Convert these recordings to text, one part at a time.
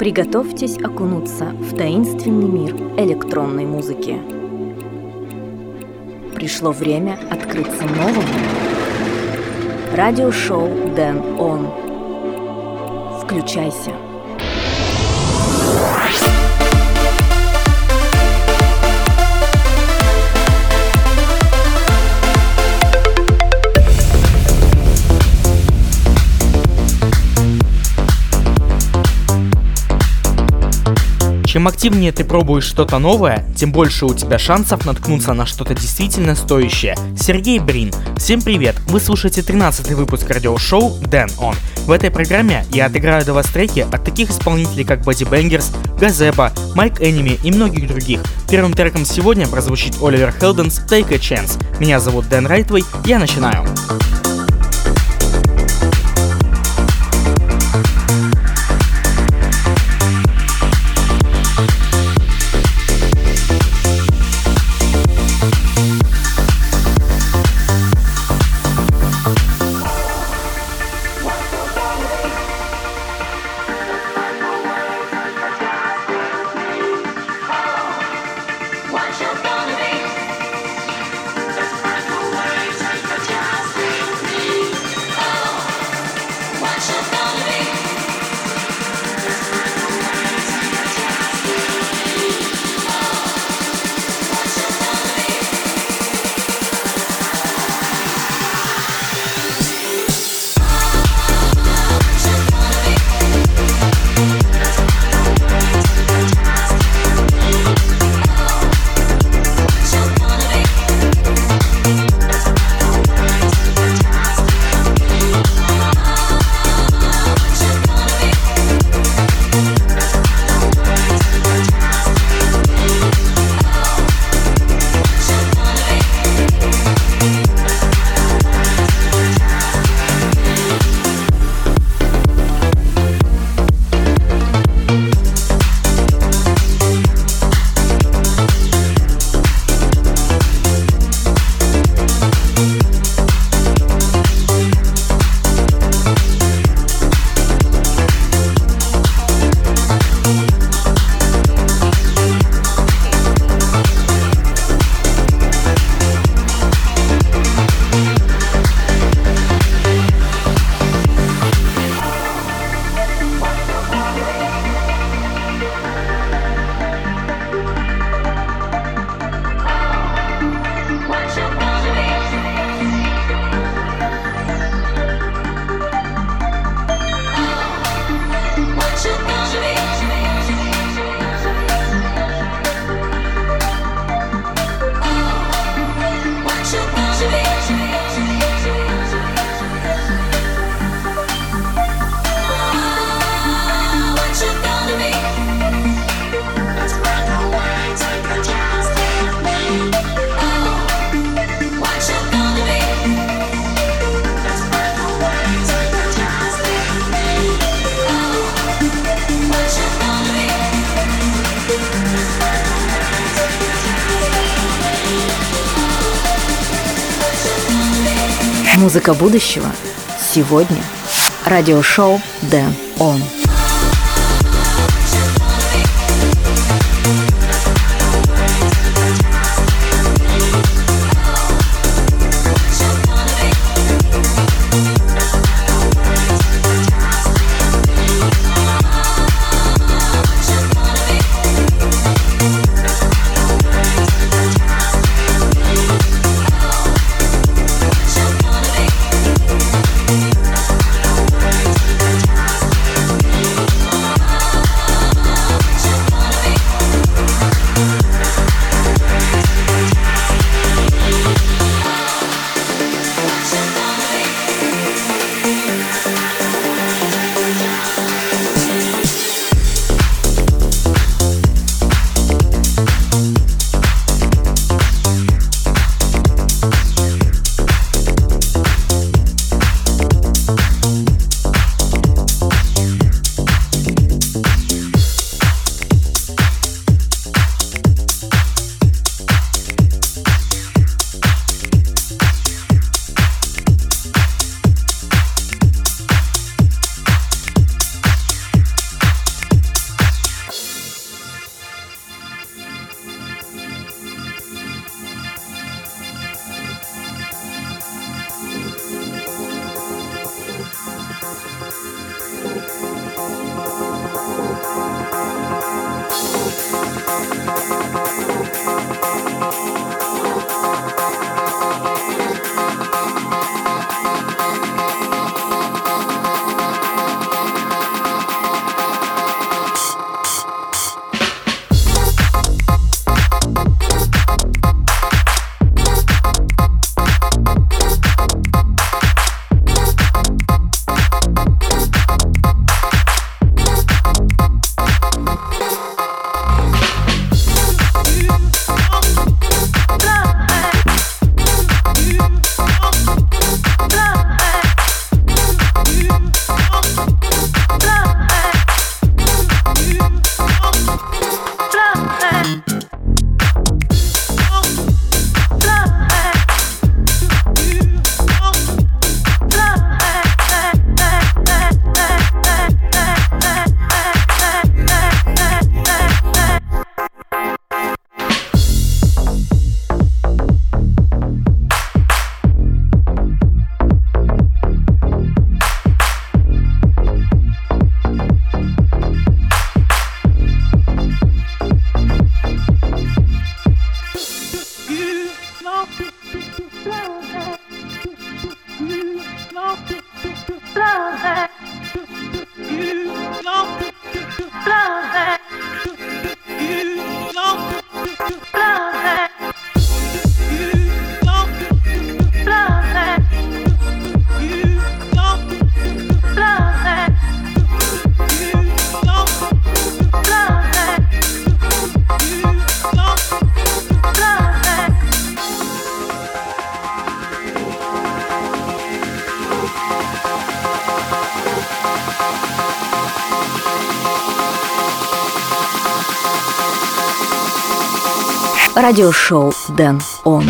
Приготовьтесь окунуться в таинственный мир электронной музыки. Пришло время открыться новому. Радиошоу Дэн Он. Включайся. Чем активнее ты пробуешь что-то новое, тем больше у тебя шансов наткнуться на что-то действительно стоящее. Сергей Брин. Всем привет! Вы слушаете 13 выпуск радиошоу Дэн Он. В этой программе я отыграю для вас треки от таких исполнителей, как Body Bangers, Газеба, Майк Энеми и многих других. Первым треком сегодня прозвучит Оливер Хелденс Take a Chance. Меня зовут Дэн Райтвей, я начинаю. Музыка будущего. Сегодня. Радиошоу Дэн Он. Радиошоу Дэн Он.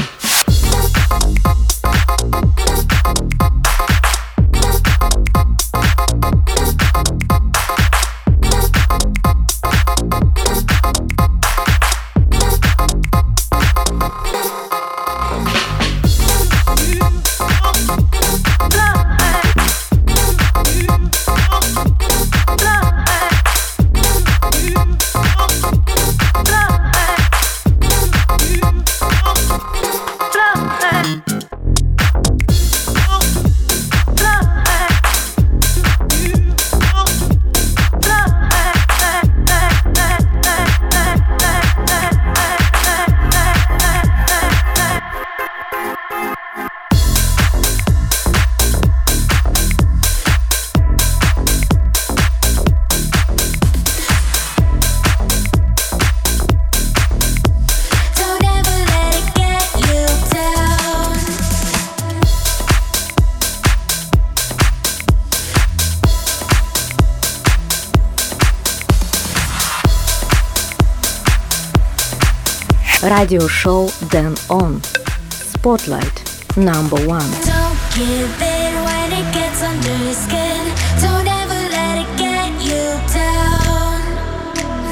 радиошоу Дэн Он. Spotlight number one. Don't give in when it gets under your skin. Don't ever let it get you down.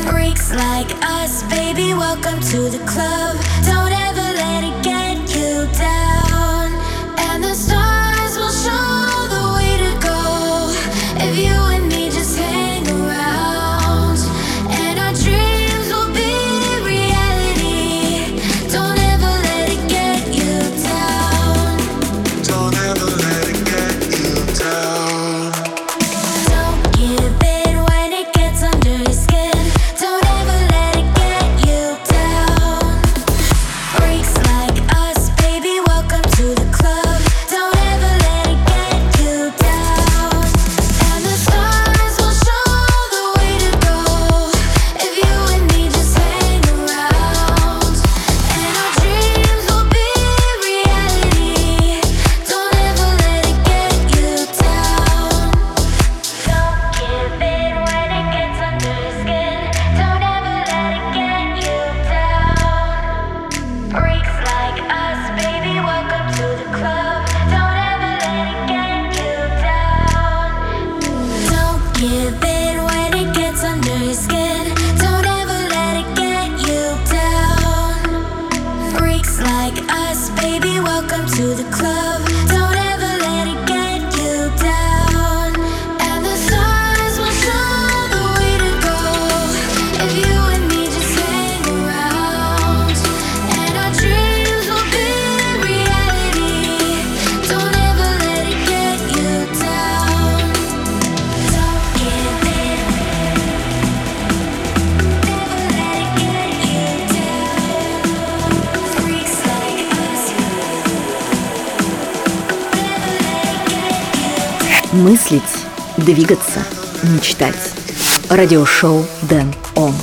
Freaks like us, baby, welcome to the club. Don't ever let it get you down. And the stars will show the way to go if you двигаться, мечтать. Радиошоу Дэн Он.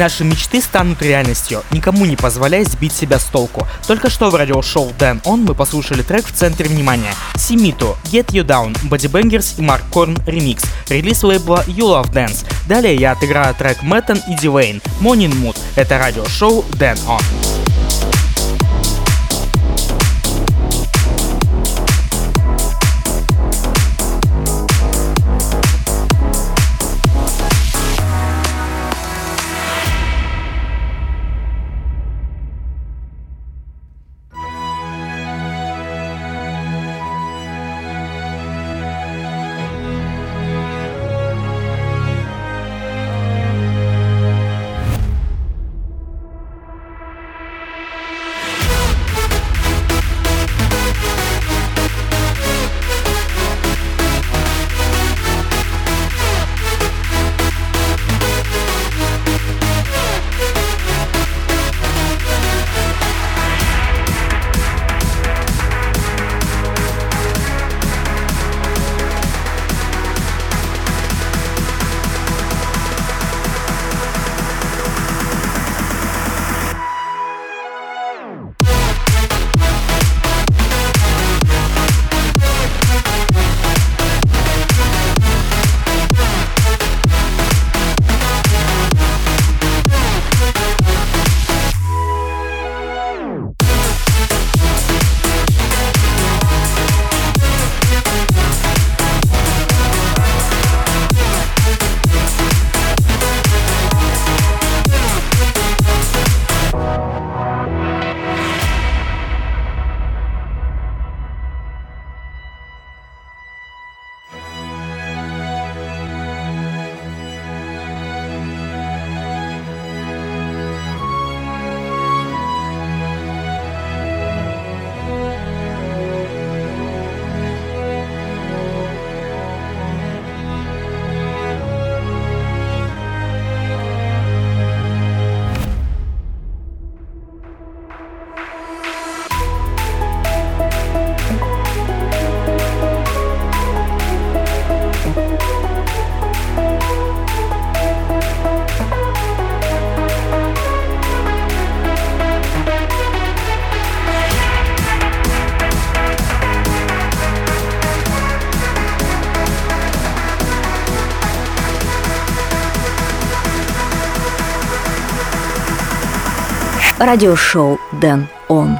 Наши мечты станут реальностью, никому не позволяя сбить себя с толку. Только что в радиошоу Dan On мы послушали трек в центре внимания. Симиту, Get You Down, Body Bangers и Mark Korn Remix, релиз лейбла You Love Dance. Далее я отыграю трек Мэттон и Дивейн, Morning Mood. Это радиошоу Dan On. Радиошоу Дэн Он.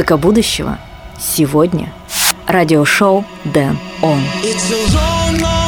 Музыка будущего сегодня. Радиошоу Дэн Он. It's a long, long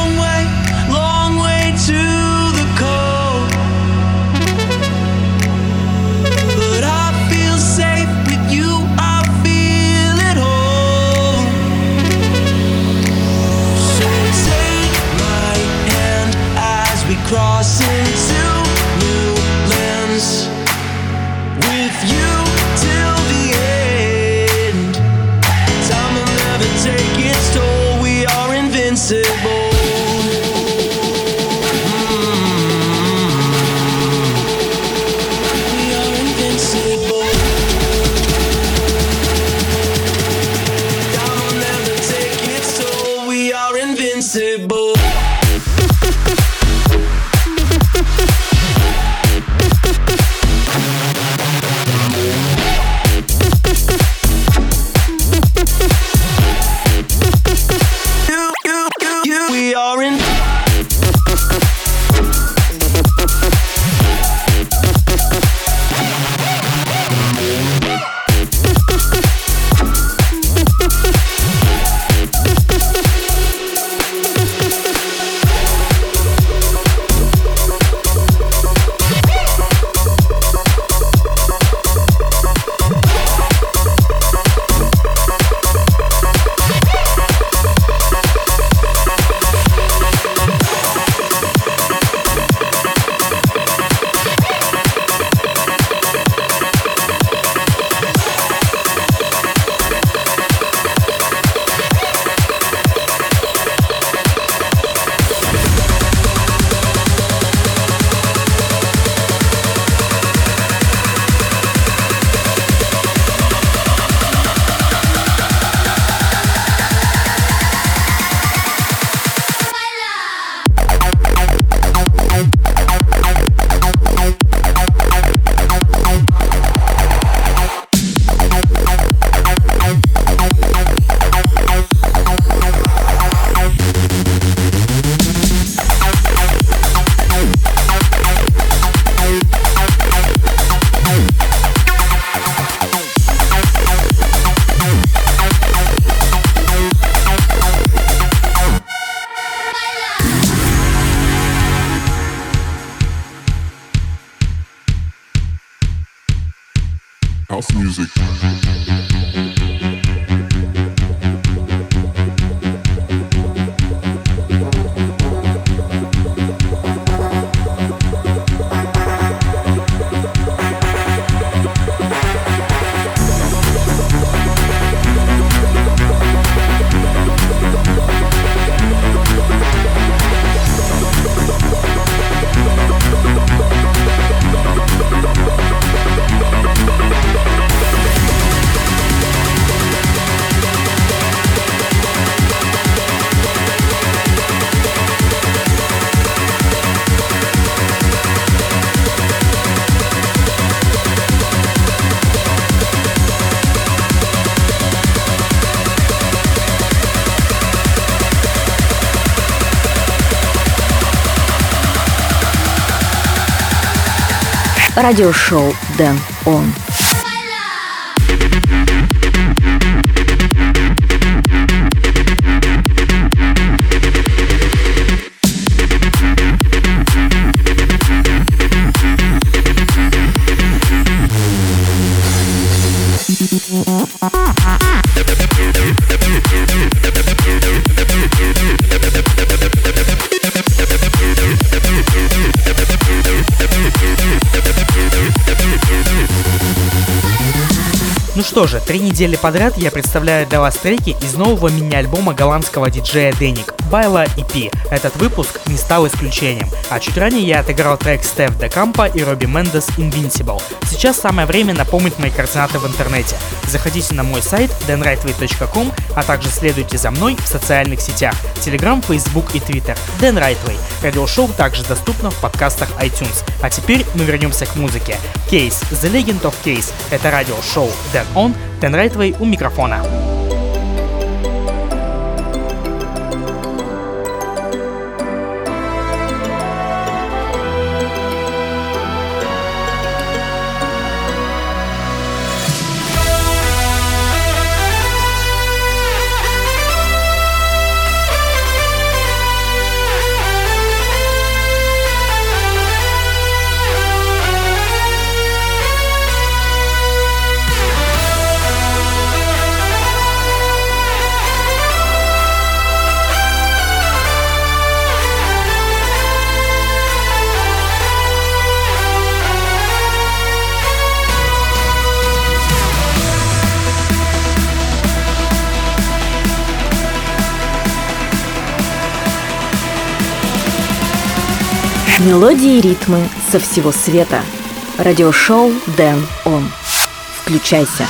радиошоу Дэн Он. Что же, три недели подряд я представляю для вас треки из нового мини-альбома голландского диджея Деник, Байла EP. Этот выпуск не стал исключением, а чуть ранее я отыграл трек Стеф Де Кампа и Робби Мендес Invincible. Сейчас самое время напомнить мои координаты в интернете. Заходите на мой сайт denrightway.com, а также следуйте за мной в социальных сетях Telegram, Facebook и Twitter. Dan Rightway. Радиошоу также доступно в подкастах iTunes. А теперь мы вернемся к музыке. Case, The Legend of Case — это радиошоу Dan On, Rightway у микрофона. Мелодии и ритмы со всего света. Радиошоу Дэн Он. Включайся.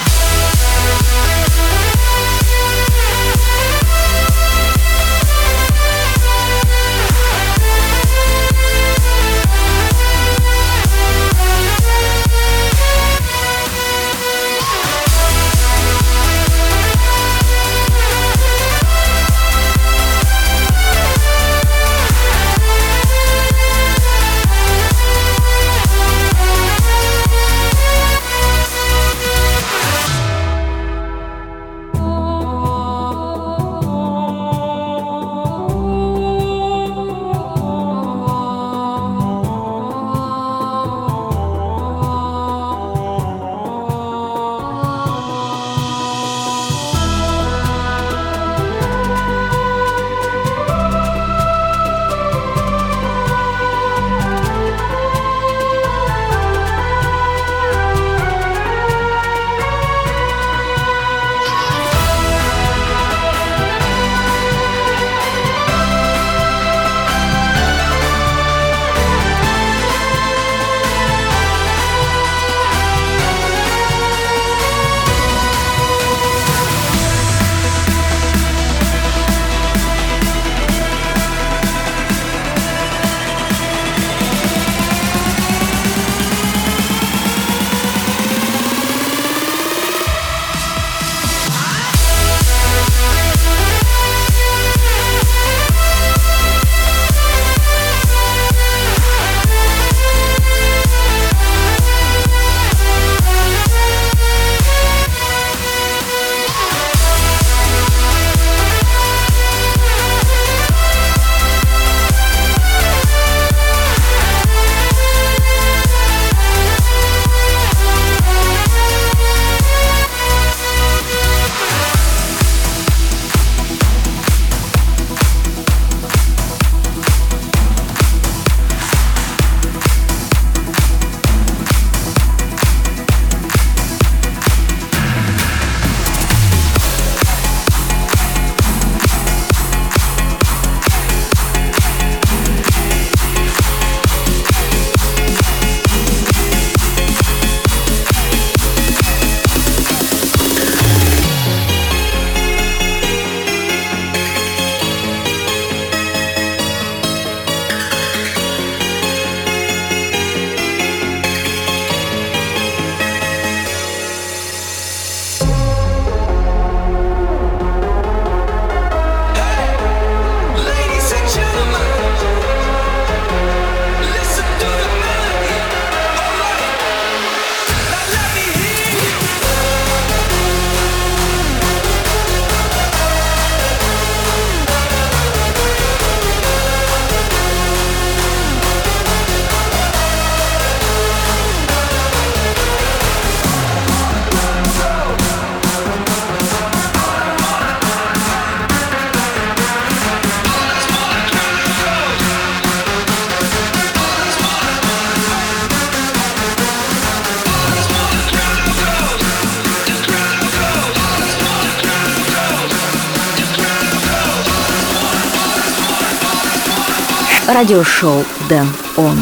Радиошоу Дэн Он.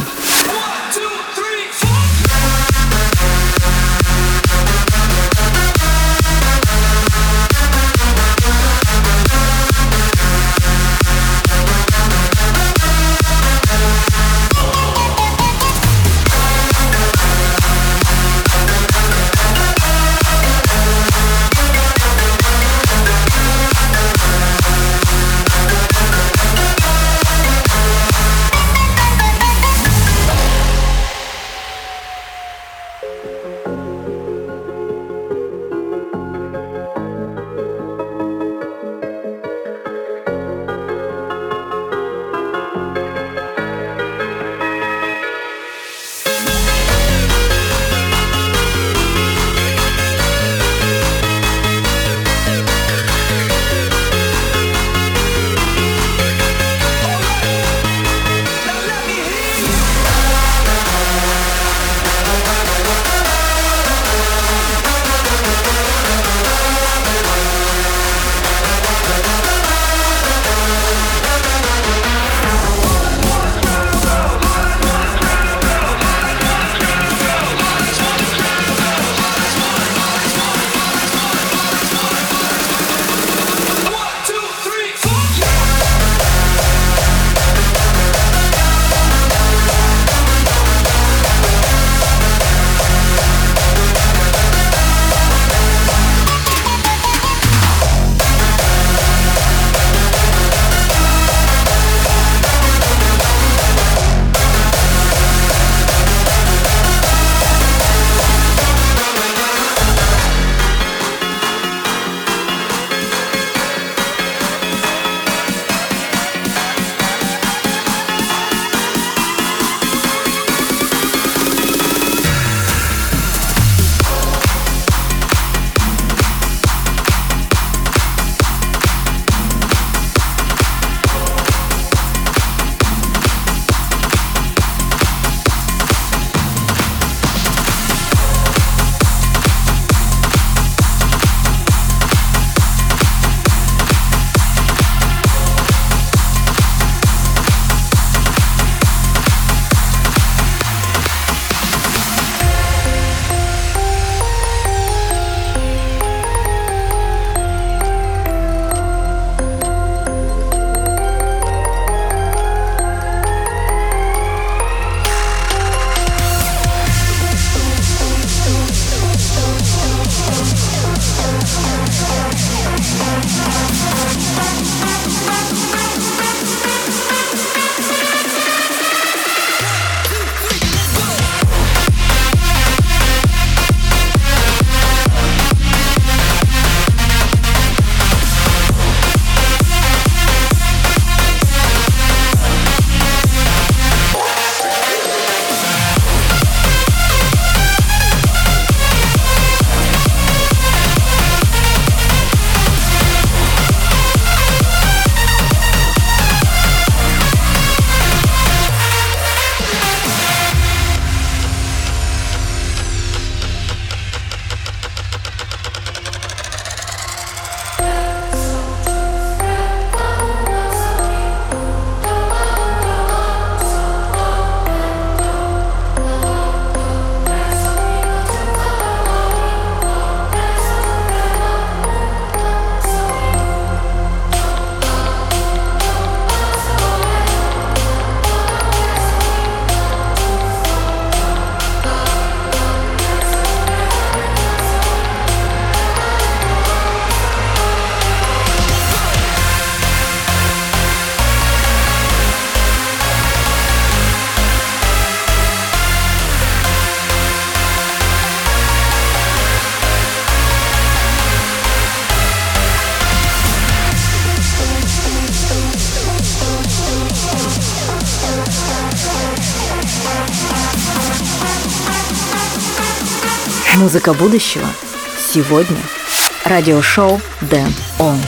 Музыка будущего сегодня. Радиошоу Дэн Он.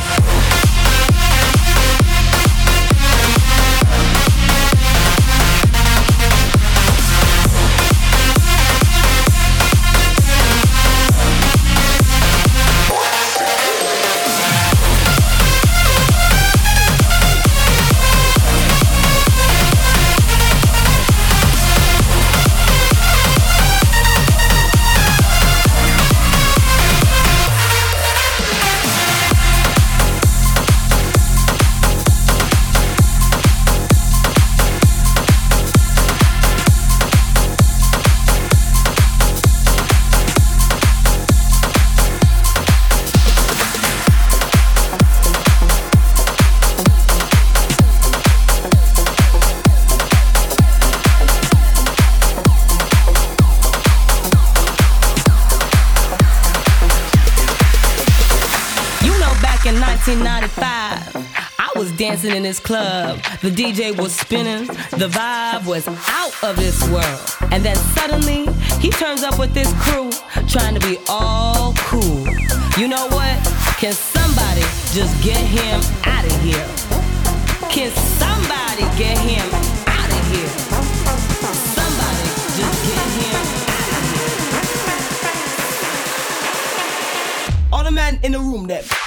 Dancing in this club. The DJ was spinning, the vibe was out of this world. And then suddenly, he turns up with this crew, trying to be all cool. You know what? Can somebody just get him out of here? Can somebody get him out of here? Somebody just get him out of here. All the men in the room that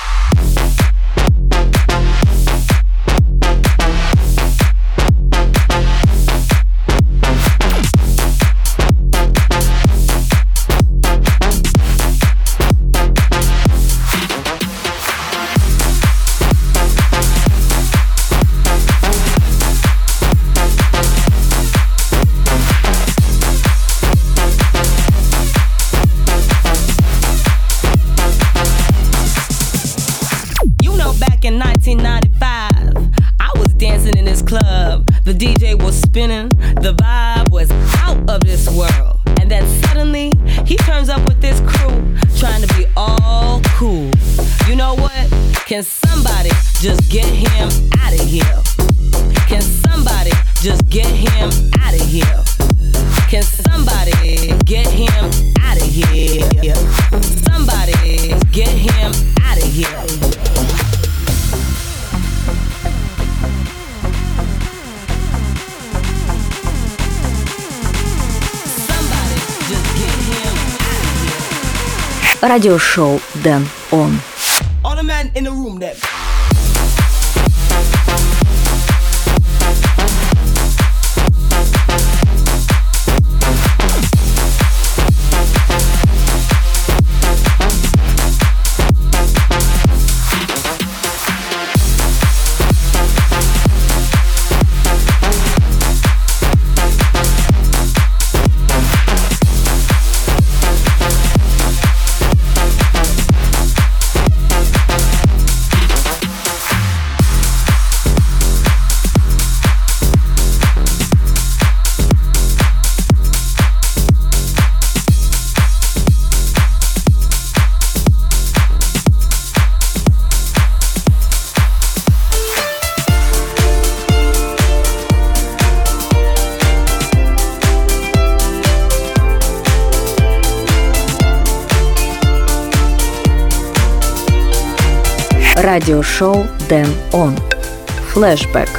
радиошоу Дэн Он. All the men in the room that радиошоу Дэн Он. Флэшбэк.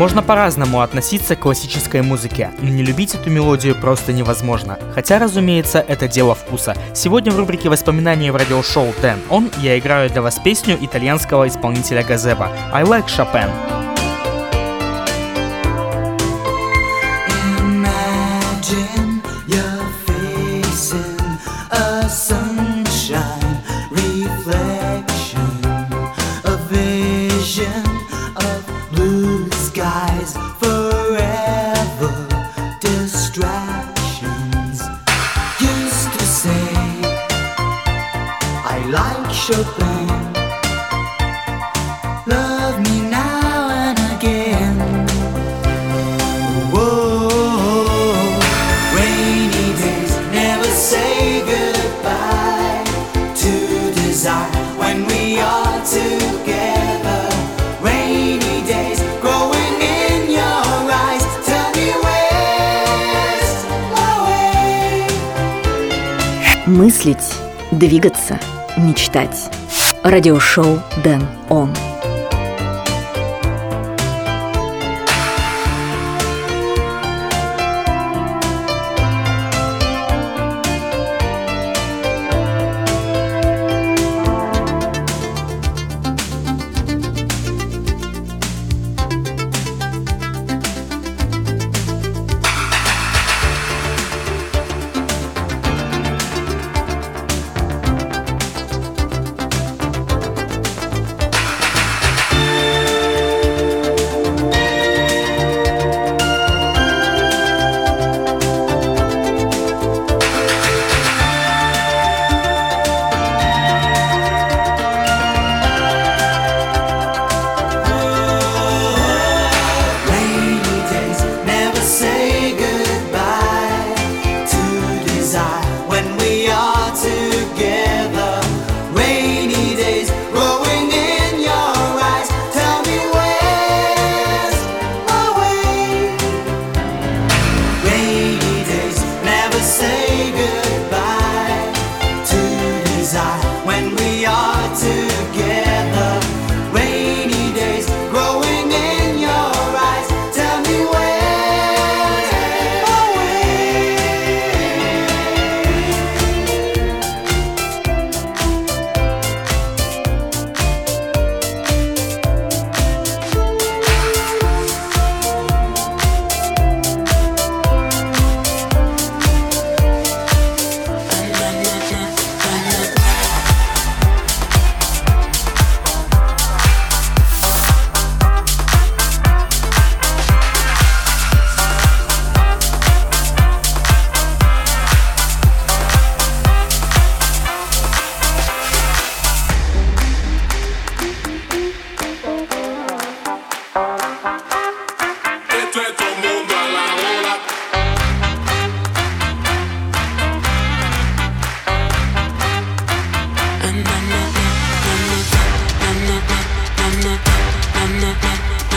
Можно по-разному относиться к классической музыке, но не любить эту мелодию просто невозможно. Хотя, разумеется, это дело вкуса. Сегодня в рубрике «Воспоминания в радиошоу 10 On» я играю для вас песню итальянского исполнителя Газеба «I Like Chopin». Мыслить, двигаться, мечтать. Радиошоу Дэн Он.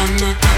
I'm not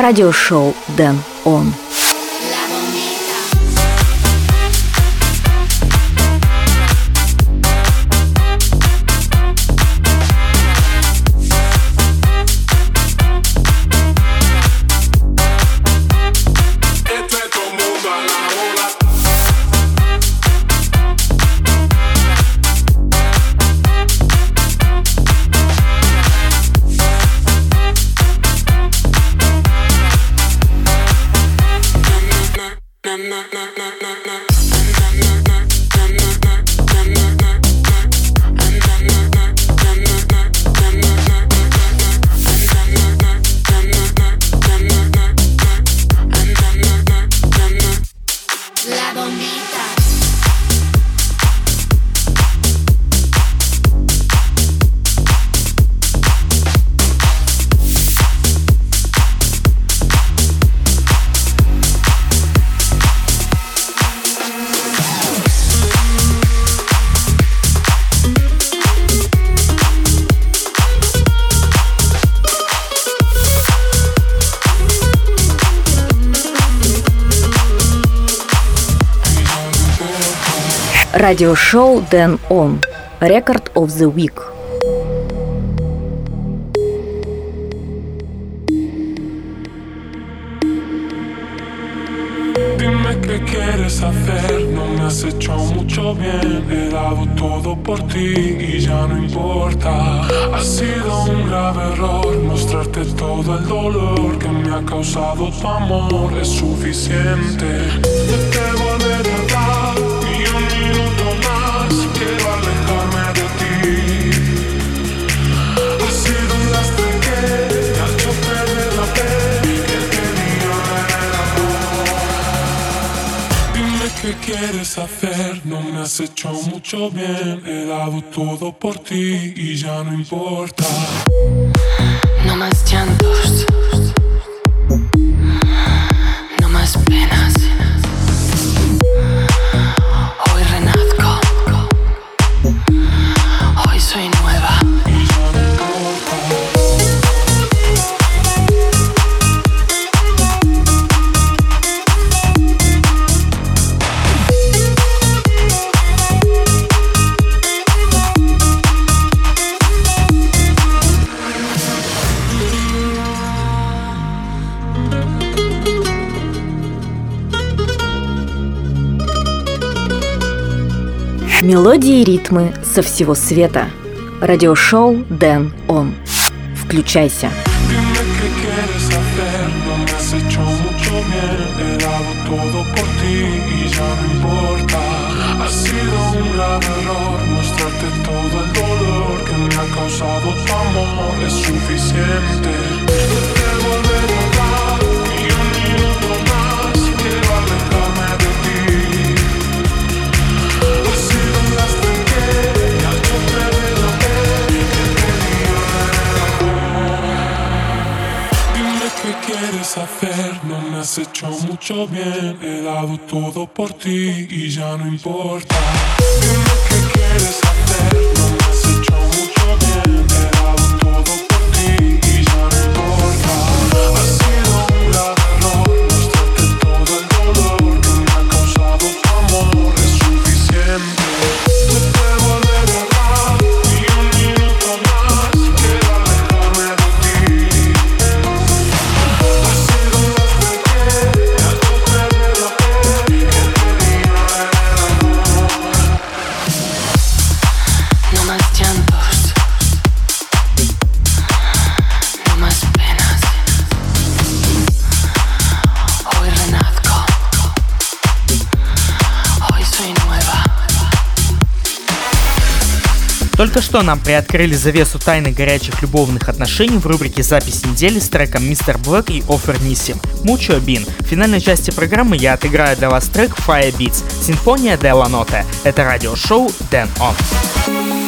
радиошоу Дэн Он. Радиошоу Дэн Он. Record of the Week. Dime qué quieres hacer, no me has hecho mucho bien. He dado todo por ti y ya no importa. Ha sido un grave error mostrarte todo el dolor que me ha causado tu amor. Es suficiente. hecho mucho bien. He dado todo por ti y ya no importa. No más llantos. Мелодии и ритмы со всего света. Радиошоу Дэн Он. Включайся. Ha sido un grave error mostrarte todo el dolor que me ha causado tu amor. Es suficiente. Quieres hacer, no me has hecho mucho bien. He dado todo por ti y ya no importa. Dime qué quieres hacer, Только что нам приоткрыли завесу тайны горячих любовных отношений в рубрике «Запись недели» с треком «Мистер Блэк» и «Офер Нисим». Мучо Бин. В финальной части программы я отыграю для вас трек «Fire Beats» «Симфония де ла Ноте». Это радиошоу «Дэн Он».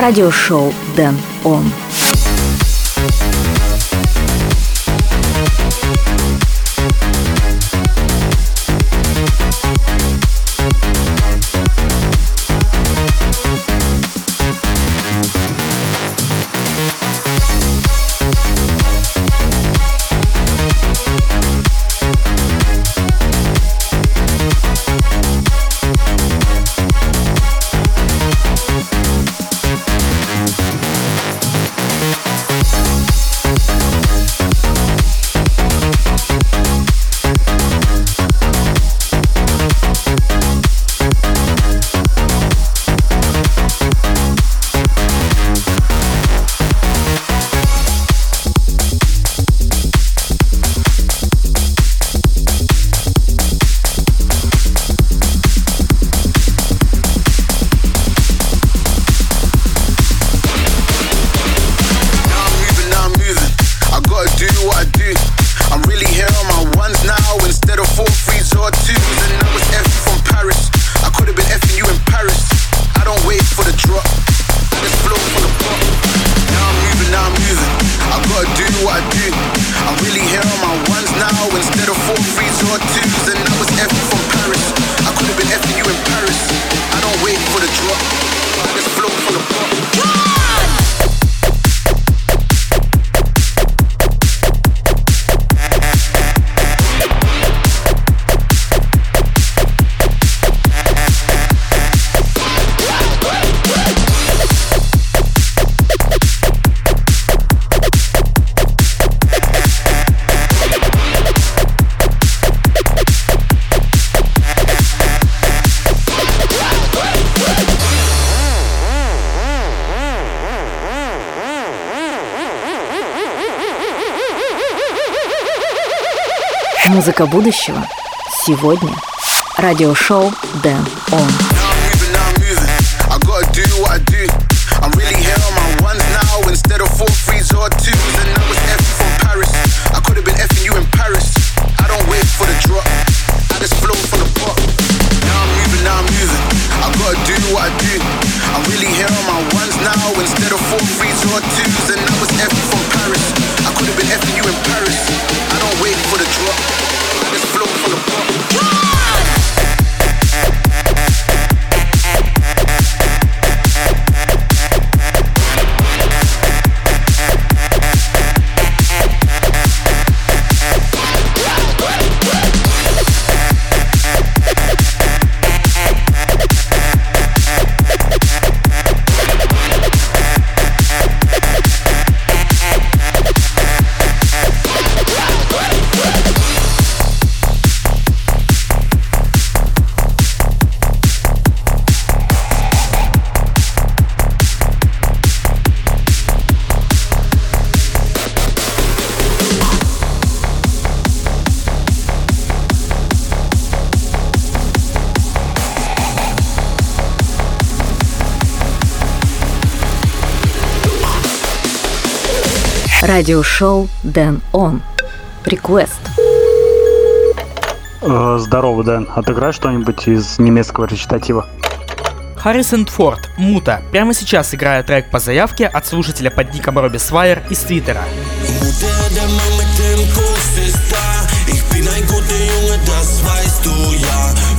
Радиошоу Дэн Он. Музыка будущего сегодня. Радиошоу Дэн Он. Радиошоу Дэн Он. Э, здорово, Дэн. Отыграй что-нибудь из немецкого речитатива. Харрисон Форд, Мута, прямо сейчас играет трек по заявке от слушателя под ником Робби Свайер из Твиттера.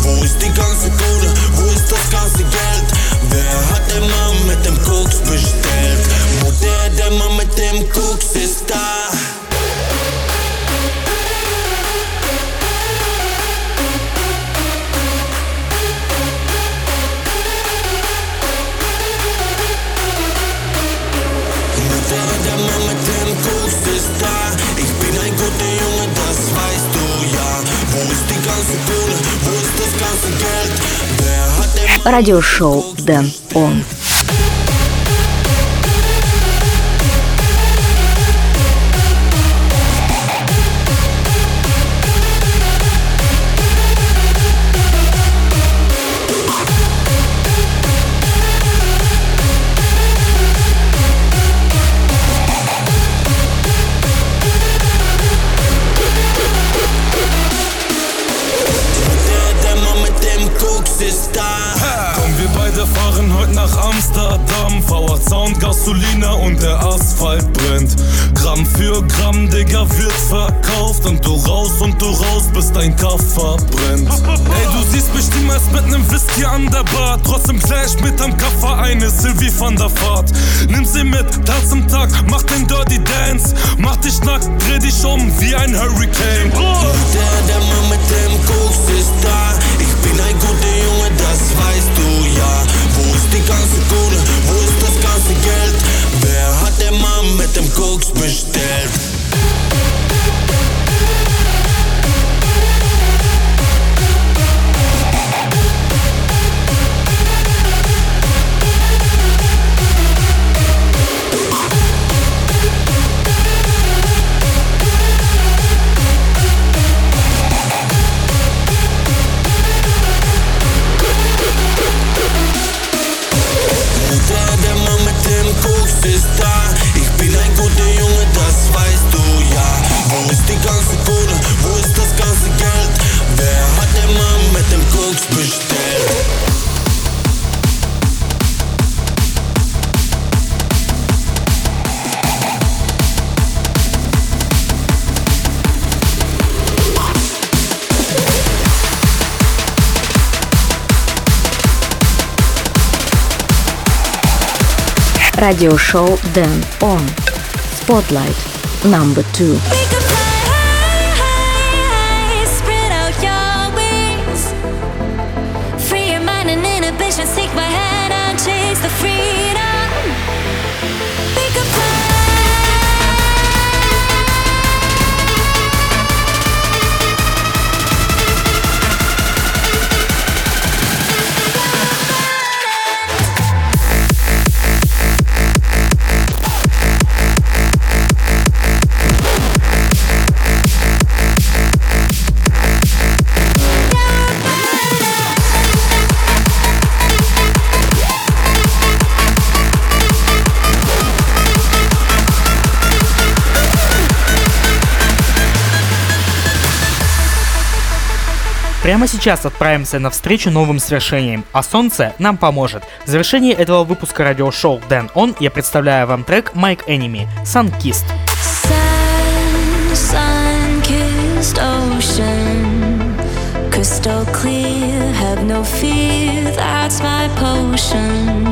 Wo ist die ganze Kohle? Wo ist das ganze Geld? Wer hat der Mann mit dem Koks ist Mutter, der Mann mit dem Koks ist da. Ich bin ein guter Junge, das weißt du ja. Wo ist die ganze Kohle? Wo ist das ganze Geld? Wer hat immer Радиошоу Дэн Он. Whisky an der Bar. Trotzdem Clash mit am Kaffer eine Sylvie van der Fahrt. Nimm sie mit, tanz im Tag, mach den Dirty Dance. Mach dich nackt, dreh dich um wie ein Hurricane. Der, der Mann mit dem Koks ist da. Ich bin ein guter Junge, das weißt du ja. Wo ist die ganze Kohle? Wo ist das ganze Geld? Wer hat der Mann mit dem Koks bestellt? radio show Then On. Spotlight number 2. Прямо сейчас отправимся навстречу новым свершениям, а солнце нам поможет. В завершении этого выпуска радиошоу Дэн Он я представляю вам трек Mike Enemy Sun Kissed. Sun, sun-kissed ocean, crystal clear, have no fear. That's my potion.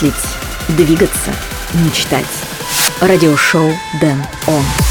Мыслить, двигаться, мечтать. Радиошоу Дэн Он.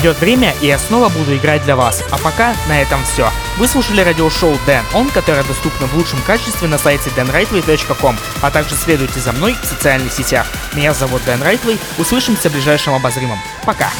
Придет время, и я снова буду играть для вас. А пока на этом все. Вы слушали радиошоу Дэн Он, которое доступно в лучшем качестве на сайте danrightway.com, а также следуйте за мной в социальных сетях. Меня зовут Дэн Райтвей. Услышимся в ближайшем обозримом. Пока.